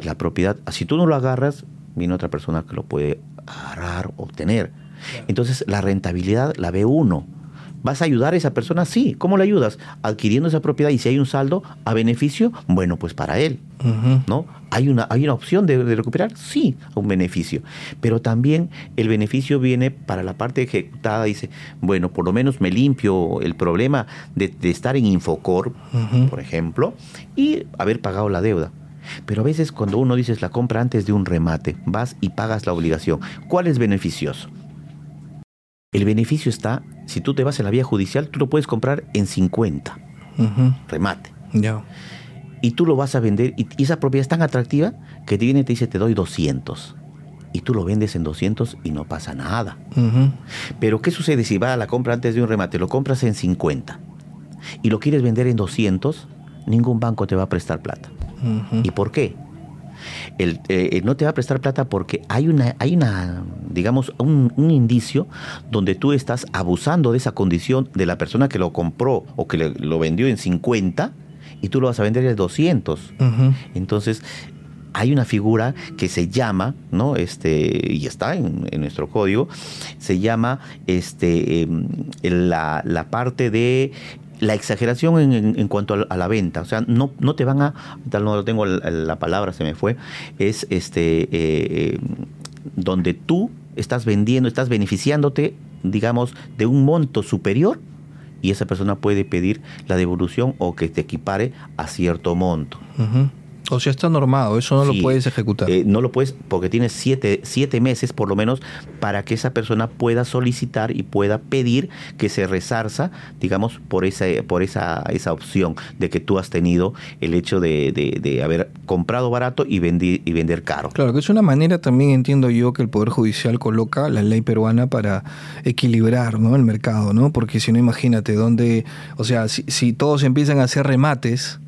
La propiedad, si tú no lo agarras, viene otra persona que lo puede agarrar, obtener. Entonces, la rentabilidad la ve uno. ¿Vas a ayudar a esa persona? Sí. ¿Cómo le ayudas? Adquiriendo esa propiedad y si hay un saldo a beneficio, bueno, pues para él. ¿No? ¿Hay una, ¿Hay una opción de, recuperar? Sí, un beneficio. Pero también el beneficio viene para la parte ejecutada. Dice, bueno, por lo menos me limpio el problema de, estar en Infocor, por ejemplo, y haber pagado la deuda. Pero a veces cuando uno dice la compra antes de un remate, vas y pagas la obligación. ¿Cuál es beneficioso? El beneficio está, si tú te vas en la vía judicial, tú lo puedes comprar en 50. Remate. Ya. Y tú lo vas a vender, y, esa propiedad es tan atractiva que te viene y te dice, te doy 200. Y tú lo vendes en 200 y no pasa nada. Pero ¿qué sucede si va a la compra antes de un remate? Lo compras en 50 y lo quieres vender en 200, ningún banco te va a prestar plata. ¿Y por qué? El, eh, no te va a prestar plata porque hay una, hay una digamos, un, indicio donde tú estás abusando de esa condición de la persona que lo compró o que lo vendió en 50 y tú lo vas a vender en 200. Entonces, hay una figura que se llama, ¿no? Este, y está en, nuestro código, se llama este, em, la, la, parte de la exageración en, cuanto a, la venta, o sea, no, no te van a, tal no tengo la, palabra, se me fue, es este eh, eh, donde tú estás vendiendo, estás beneficiándote, digamos, de un monto superior y esa persona puede pedir la devolución o que te equipare a cierto monto. O sea, está normado, eso no lo puedes ejecutar. Eh, no lo puedes, porque tienes siete, siete, meses por lo menos para que esa persona pueda solicitar y pueda pedir que se resarza, digamos, por esa, por esa, esa opción de que tú has tenido el hecho de, de, haber comprado barato y, y vender caro. Claro, que es una manera también, entiendo yo, que el Poder Judicial coloca la ley peruana para equilibrar ¿no? el mercado, ¿no? Porque si no, imagínate, dónde, o sea, si, si todos empiezan a hacer remates,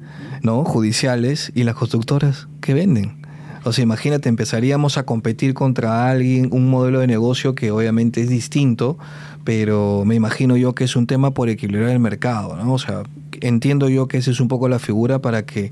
¿no? judiciales y las constructoras que venden. O sea, imagínate, empezaríamos a competir contra alguien, un modelo de negocio que obviamente es distinto, pero me imagino yo que es un tema por equilibrar el mercado, ¿no? O sea, entiendo yo que esa es un poco la figura para que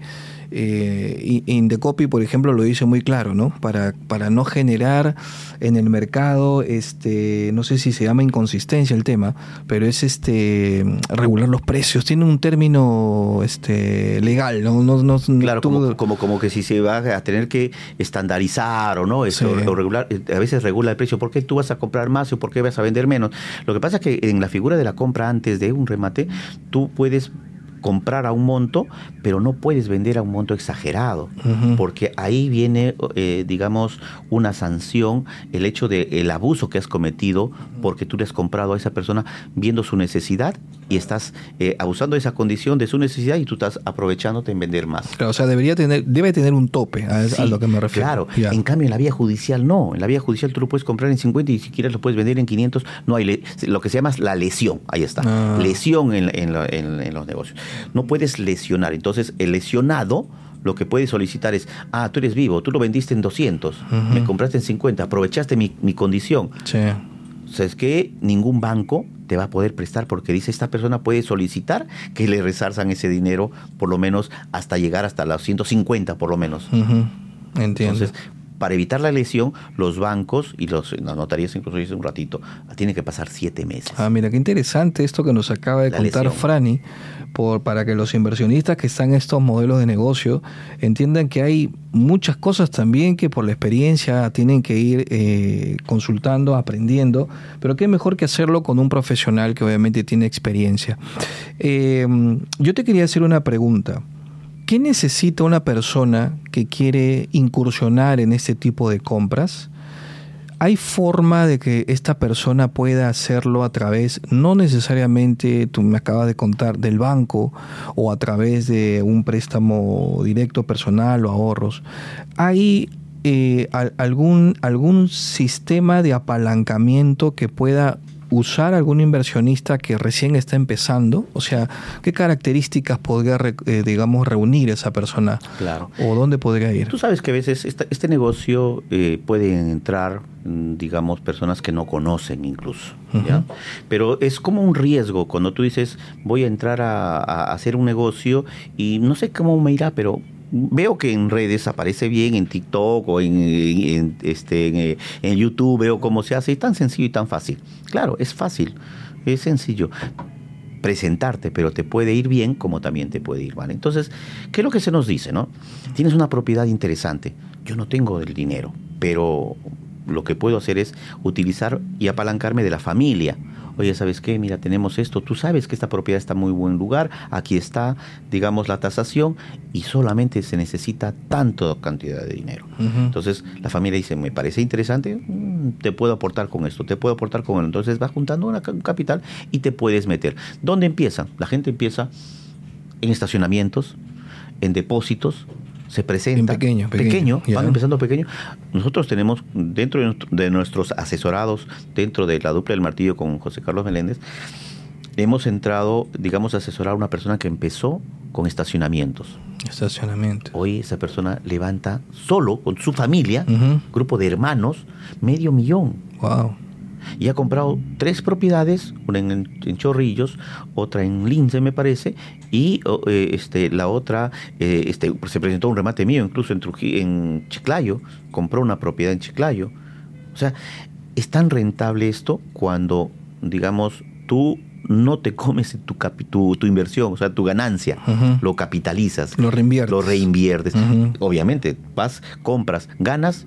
eh, Indecopy, por ejemplo, lo dice muy claro, ¿no? Para, para no generar en el mercado, este, no sé si se llama inconsistencia el tema, pero es este regular los precios. Tiene un término este, legal, ¿no? no, claro, como, como, que si se va a tener que estandarizar o no, eso, regular, eh, a veces regula el precio. ¿Por qué tú vas a comprar más o por qué vas a vender menos? Lo que pasa es que en la figura de la compra antes de un remate, tú puedes comprar a un monto, pero no puedes vender a un monto exagerado, porque ahí viene, eh, digamos, una sanción, el hecho de el abuso que has cometido porque tú le has comprado a esa persona viendo su necesidad y estás eh, abusando de esa condición, de su necesidad y tú estás aprovechándote en vender más. Claro, o sea, debería tener, debe tener un tope a, lo que me refiero. Claro, en cambio en la vía judicial no, en la vía judicial tú lo puedes comprar en 50 y si quieres lo puedes vender en 500, no hay lo que se llama la lesión, ahí está, ah. lesión en, en los negocios. No puedes lesionar, entonces el lesionado lo que puede solicitar es, ah, tú eres vivo, tú lo vendiste en 200, me compraste en 50, aprovechaste mi, mi condición. Sí. O sea, es que ningún banco te va a poder prestar porque dice esta persona puede solicitar que le resarzan ese dinero por lo menos hasta llegar hasta los 150 por lo menos. Entiendo. Entonces, para evitar la lesión, los bancos y los, las notarías, incluso dice un ratito, tienen que pasar siete meses. Ah, mira, qué interesante esto que nos acaba de contar Franny, por, para que los inversionistas que están en estos modelos de negocio entiendan que hay muchas cosas también que por la experiencia tienen que ir eh, consultando, aprendiendo, pero qué mejor que hacerlo con un profesional que obviamente tiene experiencia. Eh, yo te quería hacer una pregunta. ¿Qué necesita una persona que quiere incursionar en este tipo de compras? ¿Hay forma de que esta persona pueda hacerlo a través, no necesariamente, tú me acabas de contar, del banco o a través de un préstamo directo personal o ahorros? ¿Hay eh, algún, algún sistema de apalancamiento que pueda usar algún inversionista que recién está empezando? O sea, ¿qué características podría, eh, digamos, reunir esa persona? Claro. ¿O dónde podría ir? Tú sabes que a veces este, negocio eh, pueden entrar, mm, digamos, personas que no conocen incluso. ¿ya? Pero es como un riesgo cuando tú dices, voy a entrar a, a hacer un negocio y no sé cómo me irá, pero veo que en redes aparece bien, en TikTok o en, este, en, YouTube, veo cómo se hace, es tan sencillo y tan fácil. Claro, es fácil, es sencillo presentarte, pero te puede ir bien como también te puede ir mal. Entonces, ¿qué es lo que se nos dice, no? Tienes una propiedad interesante. Yo no tengo el dinero, pero lo que puedo hacer es utilizar y apalancarme de la familia oye, ¿sabes qué? Mira, tenemos esto, tú sabes que esta propiedad está en muy buen lugar, aquí está, digamos, la tasación y solamente se necesita tanto cantidad de dinero. Entonces, la familia dice, me parece interesante, mm, te puedo aportar con esto, te puedo aportar con él. Entonces, vas juntando una, un capital y te puedes meter. ¿Dónde empieza? La gente empieza en estacionamientos, en depósitos, se presenta pequeño, pequeño, van empezando pequeño. Nosotros tenemos dentro de, nuestros asesorados, dentro de la dupla del martillo con José Carlos Meléndez, hemos entrado, digamos, a asesorar a una persona que empezó con estacionamientos. Estacionamiento. Hoy esa persona levanta solo con su familia, grupo de hermanos, medio millón. Wow y ha comprado tres propiedades, una en, Chorrillos, otra en Lince me parece, y eh, este, la otra eh, este, se presentó un remate mío, incluso en, en Chiclayo, compró una propiedad en Chiclayo. O sea, es tan rentable esto cuando, digamos, tú no te comes tu, tu, tu inversión, o sea, tu ganancia, lo capitalizas. Lo reinviertes. Lo reinviertes. Obviamente, vas, compras, ganas.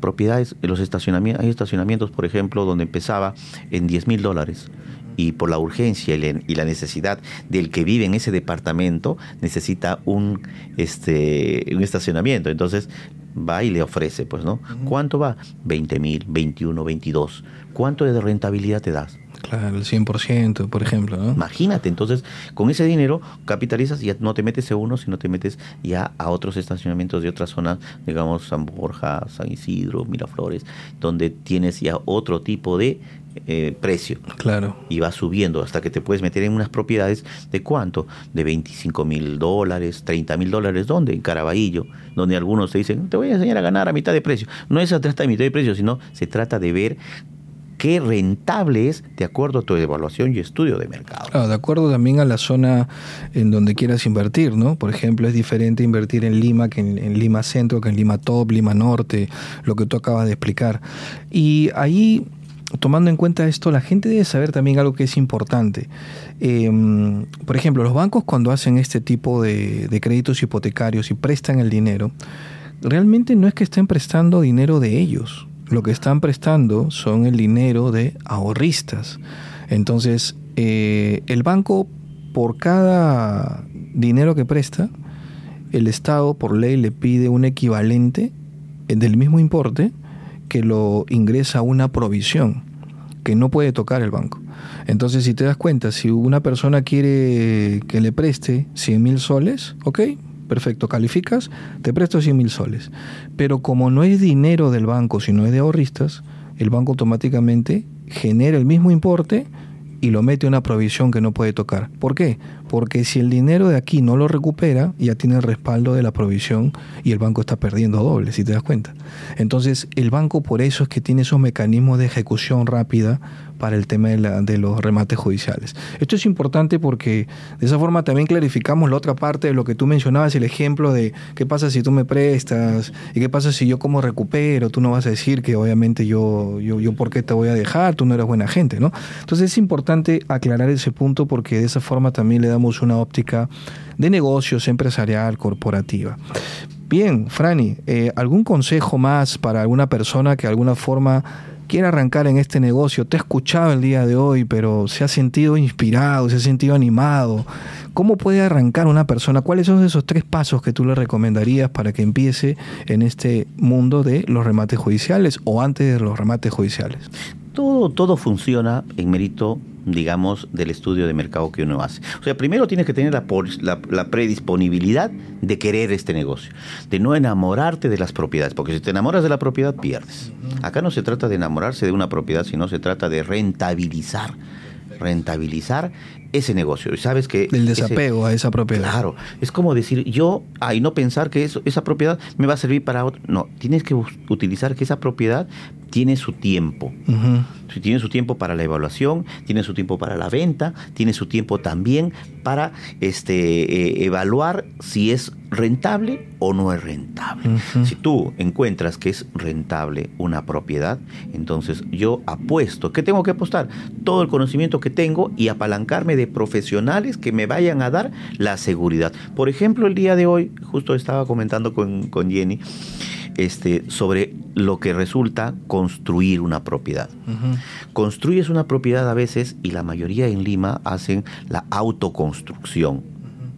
Propiedades, los estacionamientos, hay estacionamientos, por ejemplo, donde empezaba en 10 mil dólares y por la urgencia y la necesidad del que vive en ese departamento necesita un este un estacionamiento. Entonces va y le ofrece pues no cuánto va 20 mil 21 22 cuánto de rentabilidad te das Claro, el 100%, por ejemplo. ¿no? Imagínate, entonces con ese dinero capitalizas y ya no te metes a uno, sino te metes ya a otros estacionamientos de otras zonas, digamos San Borja, San Isidro, Miraflores, donde tienes ya otro tipo de eh, precio. Claro. Y va subiendo hasta que te puedes meter en unas propiedades de cuánto? De 25 mil dólares, 30 mil dólares. ¿Dónde? En Caraballo, donde algunos te dicen, te voy a enseñar a ganar a mitad de precio. No es a trata de mitad de precio, sino se trata de ver qué rentable es de acuerdo a tu evaluación y estudio de mercado. de acuerdo también a la zona en donde quieras invertir, ¿no? Por ejemplo, es diferente invertir en Lima que en, Lima Centro, que en Lima Top, Lima Norte, lo que tú acabas de explicar. Y ahí tomando en cuenta esto, la gente debe saber también algo que es importante. Em, por ejemplo, los bancos cuando hacen este tipo de, de, créditos hipotecarios y prestan el dinero, realmente no es que estén prestando dinero de ellos lo que están prestando son el dinero de ahorristas. Entonces, eh, el banco, por cada dinero que presta, el Estado por ley le pide un equivalente del mismo importe que lo ingresa a una provisión que no puede tocar el banco. Entonces, si te das cuenta, si una persona quiere que le preste 100 mil soles, ok, perfecto, calificas, te presto 100 mil soles. Pero como no es dinero del banco, sino es de ahorristas, el banco automáticamente genera el mismo importe y lo mete una provisión que no puede tocar. ¿Por qué? Porque si el dinero de aquí no lo recupera, ya tiene el respaldo de la provisión y el banco está perdiendo doble, si te das cuenta. Entonces, el banco por eso es que tiene esos mecanismos de ejecución rápida para el tema de, los remates judiciales. Esto es importante porque de esa forma también clarificamos la otra parte de lo que tú mencionabas, el ejemplo de qué pasa si tú me prestas y qué pasa si yo como recupero, tú no vas a decir que obviamente yo, yo, yo por qué te voy a dejar, tú no eres buena gente, ¿no? Entonces es importante aclarar ese punto porque de esa forma también le damos una óptica de negocios, empresarial, corporativa. Bien, Franny, eh, ¿algún consejo más para alguna persona que de alguna forma quiere arrancar en este negocio, te ha escuchado el día de hoy, pero se ha sentido inspirado, se ha sentido animado, ¿cómo puede arrancar una persona? ¿Cuáles son esos tres pasos que tú le recomendarías para que empiece en este mundo de los remates judiciales o antes de los remates judiciales? Todo, todo funciona en mérito digamos, del estudio de mercado que uno hace. O sea, primero tienes que tener la, la, predisponibilidad de querer este negocio, de no enamorarte de las propiedades, porque si te enamoras de la propiedad, pierdes. Acá no se trata de enamorarse de una propiedad, sino se trata de rentabilizar rentabilizar ese negocio. Y sabes que... El desapego a esa propiedad. Claro, es como decir yo, ay, no pensar que eso, esa propiedad me va a servir para otro. No, tienes que utilizar que esa propiedad tiene su tiempo. Tiene su tiempo para la evaluación, tiene su tiempo para la venta, tiene su tiempo también para este, eh, evaluar si es rentable o no es rentable. Si tú encuentras que es rentable una propiedad, entonces yo apuesto. ¿Qué tengo que apostar? Todo el conocimiento que tengo y apalancarme de profesionales que me vayan a dar la seguridad. Por ejemplo, el día de hoy, justo estaba comentando con, con Jenny, este, sobre lo que resulta construir una propiedad. Construyes una propiedad a veces y la mayoría en Lima hacen la autoconstrucción.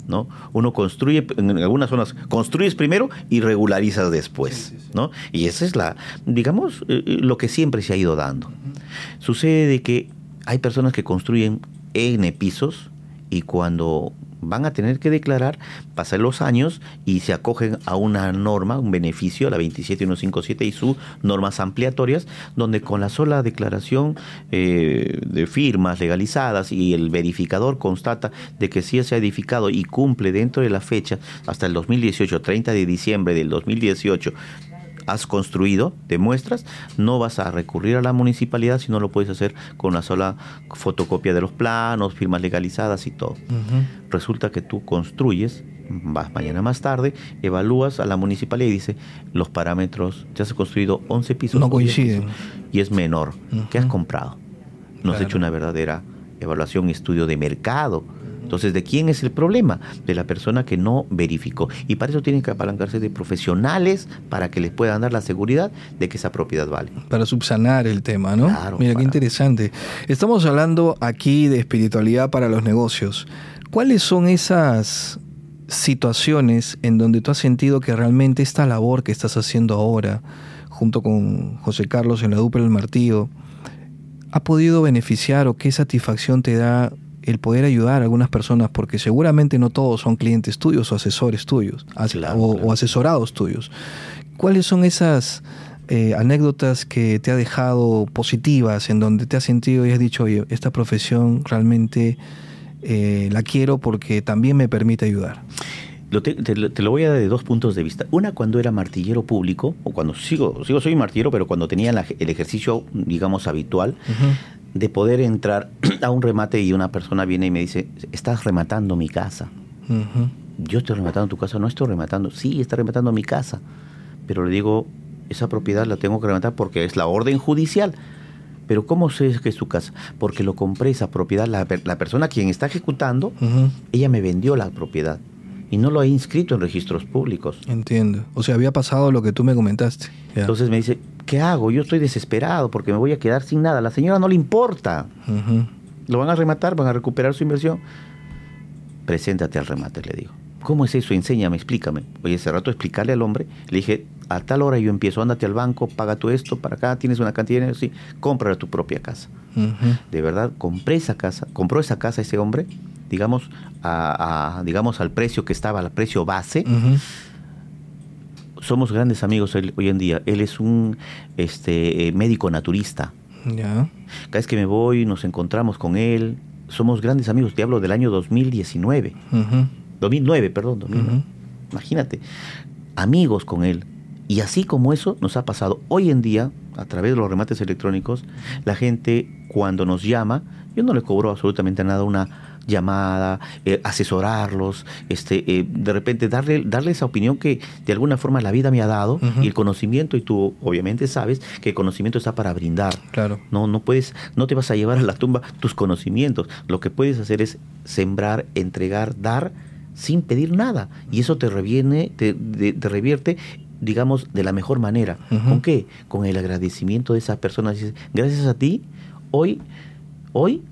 ¿no? Uno construye, en algunas zonas, construyes primero y regularizas después, ¿no? Y esa es la, digamos, eh, eh, lo que siempre se ha ido dando. Sucede de que hay personas que construyen N pisos y cuando van a tener que declarar, pasan los años y se acogen a una norma, un beneficio, la 27157 y sus normas ampliatorias, donde con la sola declaración eh, de firmas legalizadas y el verificador constata de que sí se ha edificado y cumple dentro de la fecha hasta el 2018, 30 de diciembre del 2018, has construido, demuestras, no vas a recurrir a la municipalidad, sino lo puedes hacer con una sola fotocopia de los planos, firmas legalizadas y todo. Resulta que tú construyes, vas mañana más tarde, evalúas a la municipalidad y dice, los parámetros, ya has construido 11 pisos. No coinciden. Y es menor. ¿Qué has comprado? No has hecho una verdadera evaluación, estudio de mercado entonces, ¿de quién es el problema? De la persona que no verificó. Y para eso tienen que apalancarse de profesionales para que les puedan dar la seguridad de que esa propiedad vale. Para subsanar el tema, ¿no? Mira, qué interesante. Estamos hablando aquí de espiritualidad para los negocios. ¿Cuáles son esas situaciones en donde tú has sentido que realmente esta labor que estás haciendo ahora, junto con José Carlos en la dupla del martillo, ha podido beneficiar o qué satisfacción te da el poder ayudar a algunas personas, porque seguramente no todos son clientes tuyos o asesores tuyos, o, asesorados tuyos. ¿Cuáles son esas eh, anécdotas que te ha dejado positivas, en donde te has sentido y has dicho, oye, esta profesión realmente eh, la quiero porque también me permite ayudar? Te, lo voy a dar de dos puntos de vista. Una, cuando era martillero público, o cuando sigo, sigo soy martillero, pero cuando tenía el ejercicio, digamos, habitual, de poder entrar a un remate y una persona viene y me dice, estás rematando mi casa. Yo estoy rematando tu casa, no estoy rematando. Sí, está rematando mi casa. Pero le digo, esa propiedad la tengo que rematar porque es la orden judicial. Pero ¿cómo sé que es su casa? Porque lo compré esa propiedad, la, la persona quien está ejecutando, ella me vendió la propiedad y no lo ha inscrito en registros públicos. Entiendo. O sea, había pasado lo que tú me comentaste. Entonces me dice, ¿qué hago? Yo estoy desesperado porque me voy a quedar sin nada. La señora no le importa. Lo van a rematar, van a recuperar su inversión. Preséntate al remate, le digo. ¿Cómo es eso? Enséñame, explícame. Oye, ese rato explicarle al hombre. Le dije, a tal hora yo empiezo, ándate al banco, paga tú esto, para acá tienes una cantidad de dinero, sí, compra tu propia casa. De verdad, compré esa casa, compró esa casa ese hombre, digamos, a, digamos al precio que estaba, al precio base somos grandes amigos hoy en día. Él es un este, médico naturista. Cada vez que me voy, nos encontramos con él. Somos grandes amigos. Te hablo del año 2019. 2009, perdón. Imagínate. Amigos con él. Y así como eso nos ha pasado hoy en día, a través de los remates electrónicos, la gente cuando nos llama, yo no le cobro absolutamente nada una llamada, eh, asesorarlos, este, eh, de repente darle, darle esa opinión que de alguna forma la vida me ha dado y el conocimiento, y tú obviamente sabes que el conocimiento está para brindar. Claro. No, no puedes, no te vas a llevar a la tumba tus conocimientos. Lo que puedes hacer es sembrar, entregar, dar sin pedir nada. Y eso te reviene, te, te revierte digamos, de la mejor manera. ¿Con qué? Con el agradecimiento de esa persona. Dice, gracias a ti, hoy, hoy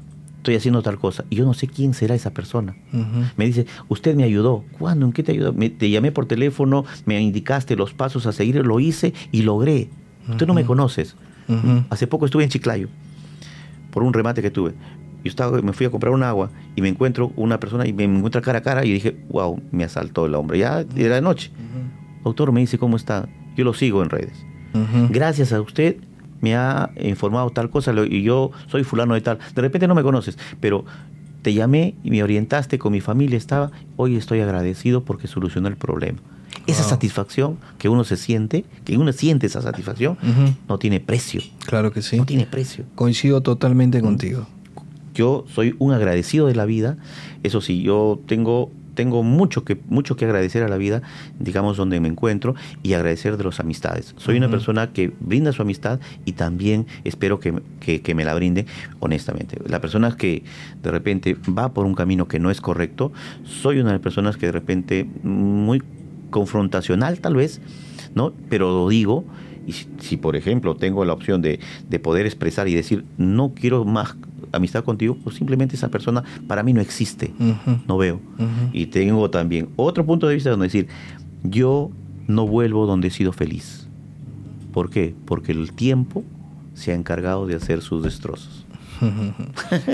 estoy haciendo tal cosa. Y yo no sé quién será esa persona. Me dice, usted me ayudó. ¿Cuándo? ¿En qué te ayudó? te llamé por teléfono, me indicaste los pasos a seguir, lo hice y logré. Tú no me conoces. Hace poco estuve en Chiclayo por un remate que tuve. Yo estaba, me fui a comprar un agua y me encuentro una persona y me encuentra cara a cara y dije, wow, me asaltó el hombre. Ya era de noche. Doctor, me dice, ¿cómo está? Yo lo sigo en redes. Gracias a usted me ha informado tal cosa y yo soy fulano de tal. De repente no me conoces, pero te llamé y me orientaste con mi familia, estaba, hoy estoy agradecido porque solucionó el problema. Esa satisfacción que uno se siente, que uno siente esa satisfacción, no tiene precio. Claro que sí. No tiene precio. Coincido totalmente contigo. Yo soy un agradecido de la vida. Eso sí, yo tengo tengo mucho que, mucho que agradecer a la vida, digamos, donde me encuentro y agradecer de las amistades. Soy una persona que brinda su amistad y también espero que, que, me la brinde honestamente. La persona que de repente va por un camino que no es correcto, soy una de las personas que de repente muy confrontacional tal vez, ¿no? Pero lo digo, y si, por ejemplo tengo la opción de, de, poder expresar y decir, no quiero más amistad contigo, pues simplemente esa persona para mí no existe, no veo. Y tengo también otro punto de vista donde decir, yo no vuelvo donde he sido feliz. ¿Por qué? Porque el tiempo se ha encargado de hacer sus destrozos.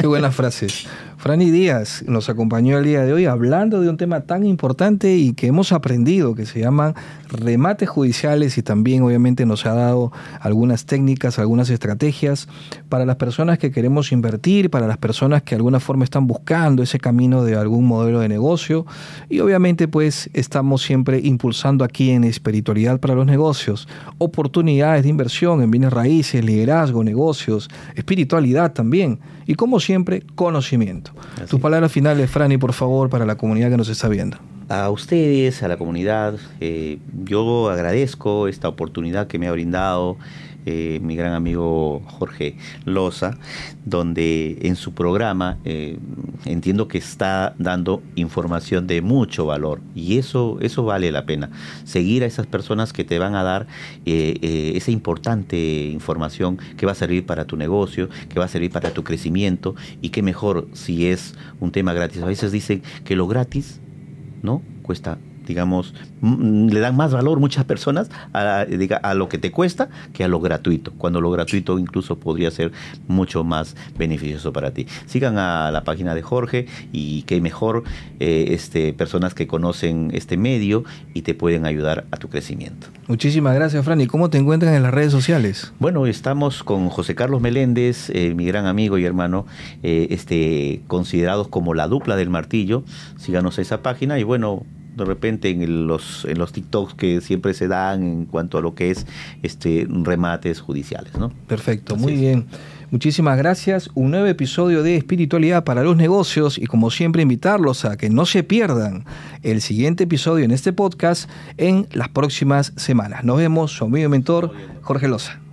Qué buenas frases. Franny Díaz nos acompañó el día de hoy hablando de un tema tan importante y que hemos aprendido, que se llaman remates judiciales y también obviamente nos ha dado algunas técnicas, algunas estrategias para las personas que queremos invertir, para las personas que de alguna forma están buscando ese camino de algún modelo de negocio y obviamente pues estamos siempre impulsando aquí en espiritualidad para los negocios, oportunidades de inversión en bienes raíces, liderazgo, negocios, espiritualidad también y como siempre conocimiento. Tus palabras finales, Franny, por favor, para la comunidad que nos está viendo. A ustedes, a la comunidad, eh, yo agradezco esta oportunidad que me ha brindado eh, mi gran amigo Jorge Loza, donde en su programa eh, entiendo que está dando información de mucho valor y eso, eso vale la pena. Seguir a esas personas que te van a dar eh, esa importante información que va a servir para tu negocio, que va a servir para tu crecimiento y que mejor si es un tema gratis. A veces dicen que lo gratis, ¿no? Cuesta digamos, le dan más valor muchas personas a, a, lo que te cuesta que a lo gratuito, cuando lo gratuito incluso podría ser mucho más beneficioso para ti. Sigan a la página de Jorge y que mejor eh, este, personas que conocen este medio y te pueden ayudar a tu crecimiento. Muchísimas gracias, Fran. ¿Y cómo te encuentran en las redes sociales? Bueno, estamos con José Carlos Meléndez, eh, mi gran amigo y hermano, eh, este, considerados como la dupla del martillo. Síganos a esa página y bueno, de repente en los, en los TikToks que siempre se dan en cuanto a lo que es este remates judiciales. ¿no? Perfecto, muy bien. Muchísimas gracias. Un nuevo episodio de Espiritualidad para los Negocios y como siempre invitarlos a que no se pierdan el siguiente episodio en este podcast en las próximas semanas. Nos vemos, su amigo y mentor Jorge Loza.